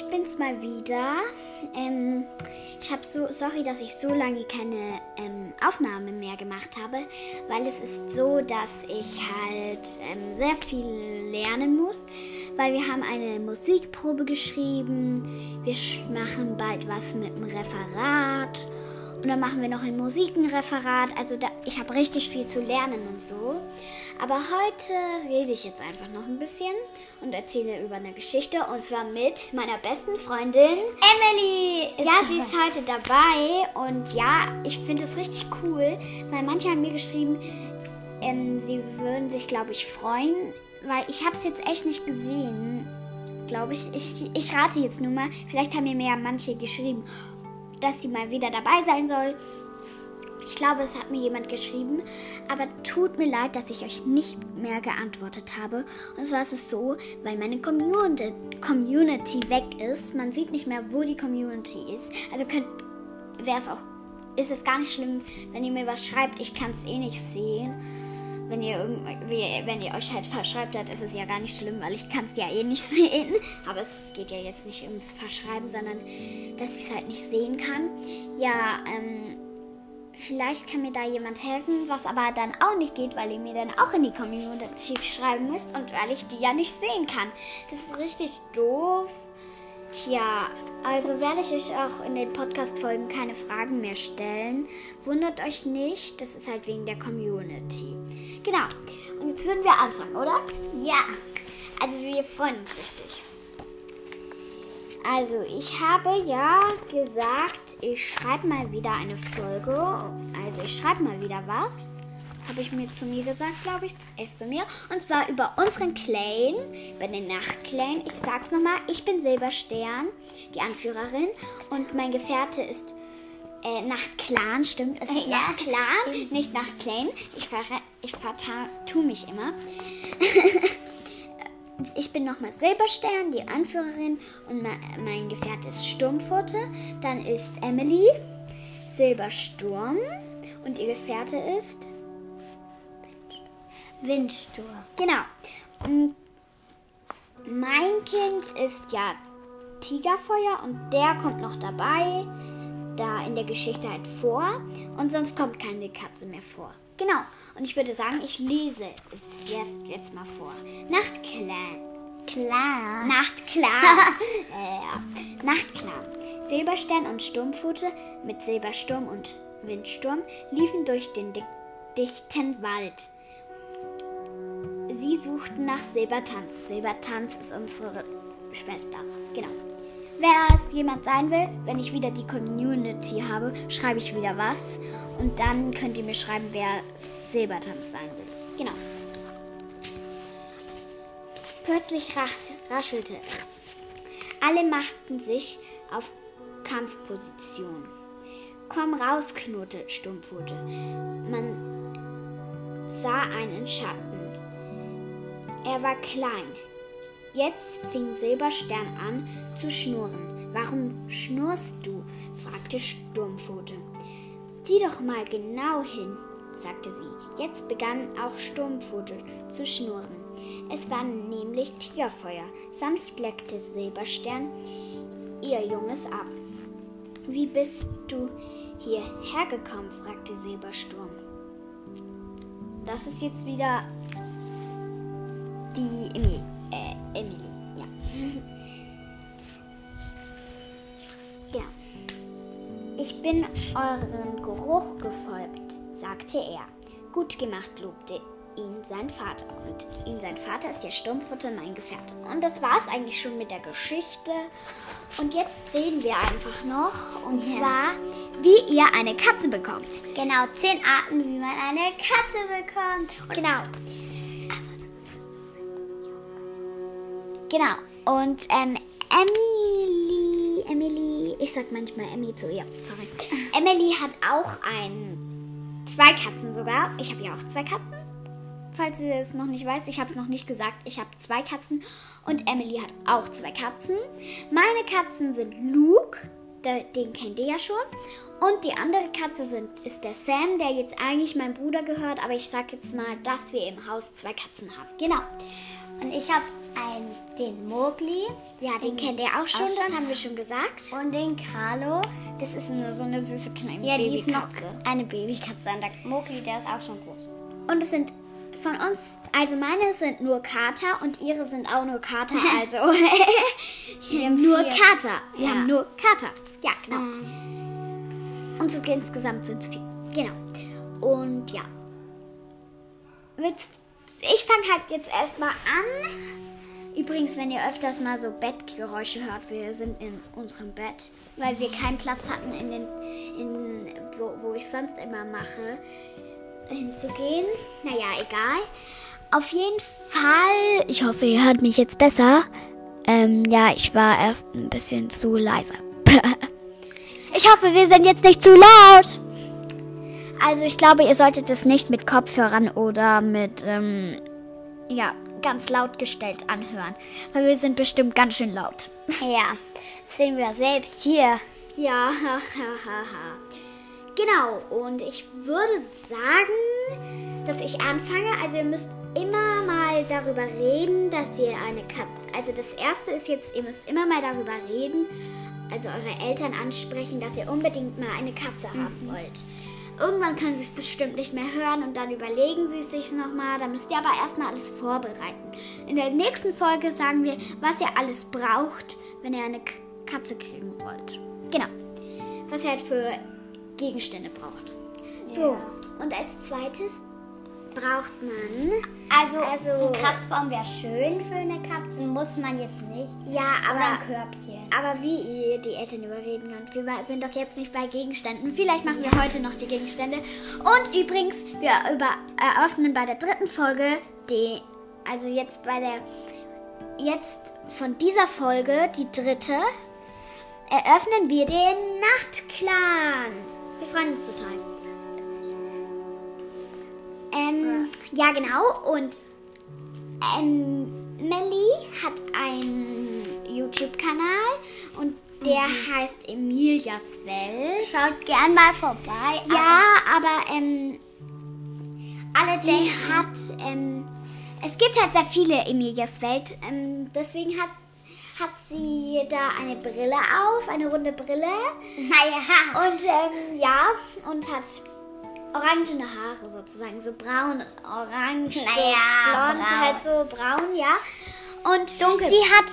ich bin's mal wieder. Ähm, ich habe so, sorry, dass ich so lange keine ähm, Aufnahme mehr gemacht habe, weil es ist so, dass ich halt ähm, sehr viel lernen muss, weil wir haben eine Musikprobe geschrieben, wir machen bald was mit dem Referat und dann machen wir noch ein Musikenreferat. Also da, ich habe richtig viel zu lernen und so. Aber heute rede ich jetzt einfach noch ein bisschen und erzähle über eine Geschichte. Und zwar mit meiner besten Freundin Emily! ja, dabei. sie ist heute dabei. Und ja, ich finde es richtig cool, weil manche haben mir geschrieben, ähm, sie würden sich, glaube ich, freuen. Weil ich habe es jetzt echt nicht gesehen, glaube ich. ich. Ich rate jetzt nur mal. Vielleicht haben mir mehr manche geschrieben, dass sie mal wieder dabei sein soll. Ich glaube, es hat mir jemand geschrieben, aber tut mir leid, dass ich euch nicht mehr geantwortet habe. Und zwar ist es so, weil meine Community, weg ist. Man sieht nicht mehr, wo die Community ist. Also wäre es auch, ist es gar nicht schlimm, wenn ihr mir was schreibt. Ich kann es eh nicht sehen. Wenn ihr, wenn ihr euch halt verschreibt, dann ist es ja gar nicht schlimm, weil ich kann es ja eh nicht sehen. Aber es geht ja jetzt nicht ums Verschreiben, sondern dass ich es halt nicht sehen kann. Ja, ähm, Vielleicht kann mir da jemand helfen, was aber dann auch nicht geht, weil ihr mir dann auch in die Community schreiben müsst und weil ich die ja nicht sehen kann. Das ist richtig doof. Tja, also werde ich euch auch in den Podcast-Folgen keine Fragen mehr stellen. Wundert euch nicht, das ist halt wegen der Community. Genau. Und jetzt würden wir anfangen, oder? Ja. Also wir freuen uns richtig. Also, ich habe ja gesagt, ich schreibe mal wieder eine Folge. Also, ich schreibe mal wieder was. Habe ich mir zu mir gesagt, glaube ich, erst zu mir. Und zwar über unseren Clan, über den Nachtclan. Ich sag's nochmal, ich bin Silberstern, die Anführerin. Und mein Gefährte ist äh, Nachtclan, stimmt? Es ist ja. Nachtclan, nicht Nachtclan. Ich, ich vertue mich immer. ich bin nochmal Silberstern, die Anführerin und mein Gefährt ist Sturmpfote. Dann ist Emily Silbersturm und ihr Gefährte ist Windsturm. Genau. Und mein Kind ist ja Tigerfeuer und der kommt noch dabei, da in der Geschichte halt vor und sonst kommt keine Katze mehr vor. Genau. Und ich würde sagen, ich lese es jetzt, jetzt mal vor. Nachtklar. Klar. Nachtklar. äh, Nachtklar. Silberstern und Sturmpfote mit Silbersturm und Windsturm liefen durch den dichten Wald. Sie suchten nach Silbertanz. Silbertanz ist unsere Schwester. Genau. Wer es jemand sein will, wenn ich wieder die Community habe, schreibe ich wieder was. Und dann könnt ihr mir schreiben, wer Silbertanz sein will. Genau. Plötzlich raschelte es. Alle machten sich auf Kampfposition. Komm raus, knurrte Stumpfhute. Man sah einen Schatten. Er war klein, Jetzt fing Silberstern an zu schnurren. Warum schnurst du? fragte Sturmpfote. Sieh doch mal genau hin, sagte sie. Jetzt begann auch Sturmpfote zu schnurren. Es war nämlich Tigerfeuer. Sanft leckte Silberstern ihr Junges ab. Wie bist du hierher gekommen? fragte Silbersturm. Das ist jetzt wieder die Emil. Äh, Emily, ja. ja. Ich bin euren Geruch gefolgt, sagte er. Gut gemacht, lobte ihn sein Vater. Und ihn sein Vater ist der Sturmfutter, mein Gefährte. Und das war es eigentlich schon mit der Geschichte. Und jetzt reden wir einfach noch. Und ja. zwar, wie ihr eine Katze bekommt. Genau, zehn Arten, wie man eine Katze bekommt. Und genau. Genau. Und ähm, Emily, Emily, ich sag manchmal Emily zu ihr, sorry. Emily hat auch ein, zwei Katzen sogar. Ich habe ja auch zwei Katzen. Falls ihr es noch nicht weißt, ich habe es noch nicht gesagt. Ich habe zwei Katzen und Emily hat auch zwei Katzen. Meine Katzen sind Luke, den kennt ihr ja schon. Und die andere Katze sind, ist der Sam, der jetzt eigentlich meinem Bruder gehört, aber ich sag jetzt mal, dass wir im Haus zwei Katzen haben. Genau. Und ich habe einen, den Mogli. Ja, den, den kennt ihr auch schon, auch das haben wir schon gesagt. Und den Carlo. Das ist nur so eine süße kleine ja, Babykatze. Ja, die ist noch eine Babykatze. Und der Mogli, der ist auch schon groß. Und es sind von uns, also meine sind nur Kater und ihre sind auch nur Kater, also wir haben nur vier. Kater. Wir ja. haben nur Kater. Ja, genau. Mhm. Und so insgesamt sind es vier. Genau. Und ja. Willst, ich fange halt jetzt erstmal an. Übrigens, wenn ihr öfters mal so Bettgeräusche hört, wir sind in unserem Bett, weil wir keinen Platz hatten in den, in, wo, wo ich sonst immer mache hinzugehen. Naja, egal. Auf jeden Fall, ich hoffe, ihr hört mich jetzt besser. Ähm, ja, ich war erst ein bisschen zu leise. ich hoffe, wir sind jetzt nicht zu laut. Also ich glaube, ihr solltet es nicht mit Kopfhörern oder mit, ähm, ja, ganz laut gestellt anhören. Weil wir sind bestimmt ganz schön laut. Ja, sehen wir selbst hier. Ja, hahaha. Genau, und ich würde sagen, dass ich anfange. Also ihr müsst immer mal darüber reden, dass ihr eine Katze... Also das Erste ist jetzt, ihr müsst immer mal darüber reden, also eure Eltern ansprechen, dass ihr unbedingt mal eine Katze mhm. haben wollt. Irgendwann können sie es bestimmt nicht mehr hören und dann überlegen sie es sich nochmal. Da müsst ihr aber erstmal alles vorbereiten. In der nächsten Folge sagen wir, was ihr alles braucht, wenn ihr eine Katze kriegen wollt. Genau. Was ihr halt für Gegenstände braucht. So, und als zweites braucht man. Also, also ein Kratzbaum wäre schön für eine Katze, muss man jetzt nicht. Ja, aber. Oder ein Körbchen. Aber wie die Eltern überreden könnt. Wir sind doch jetzt nicht bei Gegenständen. Vielleicht machen ja. wir heute noch die Gegenstände. Und übrigens, wir über, eröffnen bei der dritten Folge die. Also jetzt bei der. Jetzt von dieser Folge, die dritte, eröffnen wir den Nachtclan. Wir freuen uns total. Ja. genau. Und ähm, Melly hat einen YouTube-Kanal und der mhm. heißt Emilias Welt. Schaut gern mal vorbei. Ja, aber, ähm, alle sie hat, ähm, es gibt halt sehr viele Emilias Welt. Ähm, deswegen hat hat sie da eine Brille auf, eine runde Brille. Naja. Und ähm, ja, und hat orangene Haare sozusagen, so braun, orange, naja, so blond, braun. halt so braun, ja. Und Dunkel. sie hat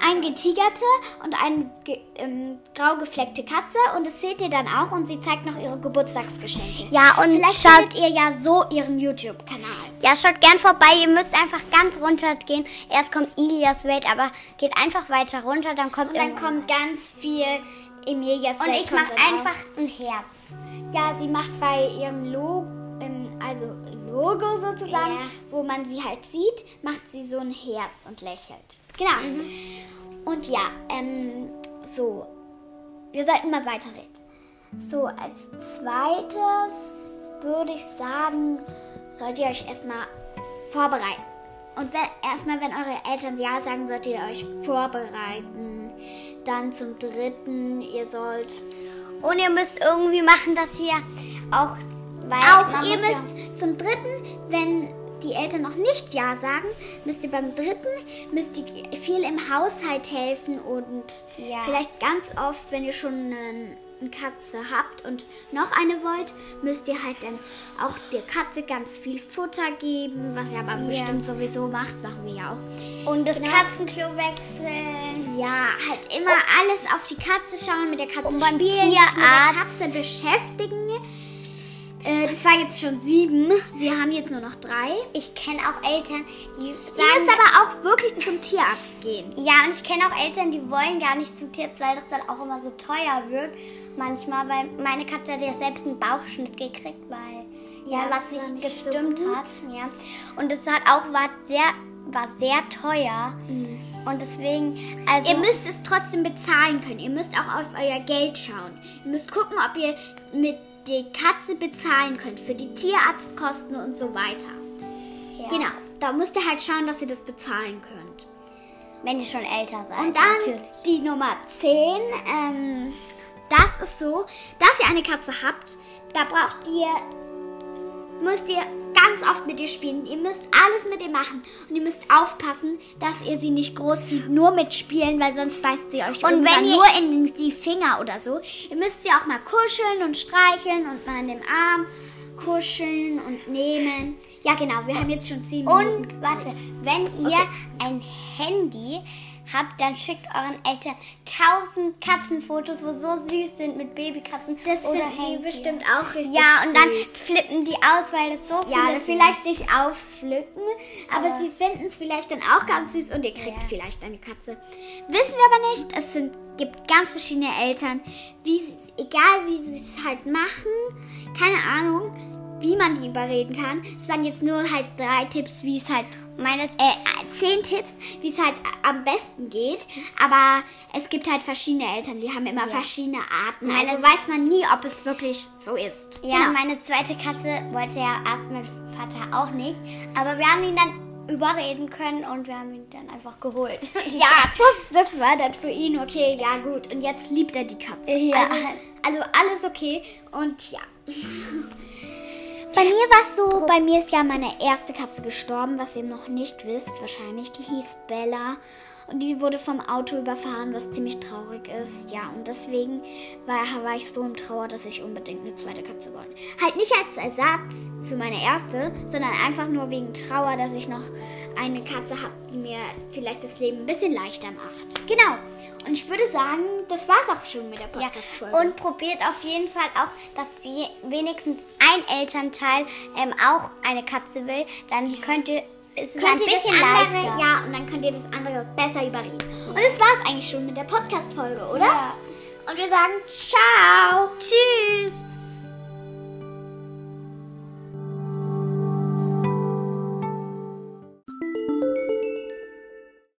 eine getigerte und eine ge ähm, grau gefleckte Katze und das seht ihr dann auch und sie zeigt noch ihre Geburtstagsgeschenke. Ja, und vielleicht schaut ihr ja so ihren YouTube-Kanal. Ja, schaut gern vorbei. Ihr müsst einfach ganz runter gehen. Erst kommt Ilias Welt, aber geht einfach weiter runter, dann kommt und dann kommt ganz viel Emilias Welt. Und ich mache einfach ein Herz. Ja, sie macht bei ihrem Logo, also Logo sozusagen, ja. wo man sie halt sieht, macht sie so ein Herz und lächelt. Genau. Mhm. Und ja, ähm, so. Wir sollten mal weiterreden. So, als zweites würde ich sagen, sollt ihr euch erstmal vorbereiten. Und wenn, erstmal, wenn eure Eltern Ja sagen, solltet ihr euch vorbereiten. Dann zum dritten, ihr sollt. Und ihr müsst irgendwie machen, dass ihr auch weil Auch ihr müsst ja zum dritten, wenn die Eltern noch nicht Ja sagen, müsst ihr beim dritten müsst ihr viel im Haushalt helfen und ja. vielleicht ganz oft, wenn ihr schon eine, eine Katze habt und noch eine wollt, müsst ihr halt dann auch der Katze ganz viel Futter geben, was ihr aber ja. bestimmt sowieso macht, machen wir ja auch. Und das. Katzenklo wechseln. Ja, halt immer oh. alles auf die Katze schauen, mit der Katze und spielen, sich mit der Katze beschäftigen. Äh, das war jetzt schon sieben. Wir haben jetzt nur noch drei. Ich kenne auch Eltern, die sagen... Ihr müsst aber auch wirklich zum Tierarzt gehen. Ja, und ich kenne auch Eltern, die wollen gar nicht zum Tierarzt, weil das dann auch immer so teuer wird. Manchmal, weil meine Katze hat ja selbst einen Bauchschnitt gekriegt, weil ja, was nicht gestimmt so hat. Ja. Und es hat auch war sehr war sehr teuer. Mhm. Und deswegen, also. Ihr müsst es trotzdem bezahlen können. Ihr müsst auch auf euer Geld schauen. Ihr müsst gucken, ob ihr mit die Katze bezahlen könnt für die Tierarztkosten und so weiter. Ja. Genau, da müsst ihr halt schauen, dass ihr das bezahlen könnt. Wenn ihr schon älter seid. Und dann natürlich. die Nummer 10. Ähm, das ist so, dass ihr eine Katze habt, da braucht ihr müsst ihr ganz oft mit ihr spielen. Ihr müsst alles mit ihr machen. Und ihr müsst aufpassen, dass ihr sie nicht großzieht, nur mitspielen, weil sonst beißt sie euch und wenn ihr nur in die Finger oder so. Ihr müsst sie auch mal kuscheln und streicheln und mal in den Arm kuscheln und nehmen. Ja, genau, wir haben jetzt schon zehn Minuten. Und warte, wenn ihr okay. ein Handy habt, dann schickt euren Eltern tausend Katzenfotos, wo so süß sind mit Babykatzen. Das finden die bestimmt auch richtig Ja, und dann flippen die aus, weil es so Ja, vielleicht nicht ausflippen, aber, aber sie finden es vielleicht dann auch ganz süß und ihr kriegt ja. vielleicht eine Katze. Wissen wir aber nicht. Es sind, gibt ganz verschiedene Eltern, wie egal wie sie es halt machen, keine Ahnung wie man die überreden kann. Es waren jetzt nur halt drei Tipps, wie es halt meine äh, zehn Tipps, wie es halt am besten geht. Aber es gibt halt verschiedene Eltern, die haben immer ja. verschiedene Arten. Meine also weiß man nie, ob es wirklich so ist. Ja, genau. meine zweite Katze wollte ja erst mein Vater auch nicht, aber wir haben ihn dann überreden können und wir haben ihn dann einfach geholt. ja, das, das war dann für ihn okay. Ja gut, und jetzt liebt er die Katze. Ja. Also, also alles okay und ja. Bei mir war es so, bei mir ist ja meine erste Katze gestorben, was ihr noch nicht wisst wahrscheinlich. Die hieß Bella und die wurde vom Auto überfahren, was ziemlich traurig ist. Ja, und deswegen war, war ich so im Trauer, dass ich unbedingt eine zweite Katze wollte. Halt nicht als Ersatz für meine erste, sondern einfach nur wegen Trauer, dass ich noch eine Katze habe, die mir vielleicht das Leben ein bisschen leichter macht. Genau. Und ich würde sagen, das war's auch schon mit der Podcast-Folge. Ja. Und probiert auf jeden Fall auch, dass wenigstens ein Elternteil ähm, auch eine Katze will. Dann könnt ihr es ist könnt ein bisschen andere, leichter. Ja, und dann könnt ihr das andere besser überreden. Ja. Und das war's eigentlich schon mit der Podcast-Folge, oder? Ja. Und wir sagen ciao. Tschüss.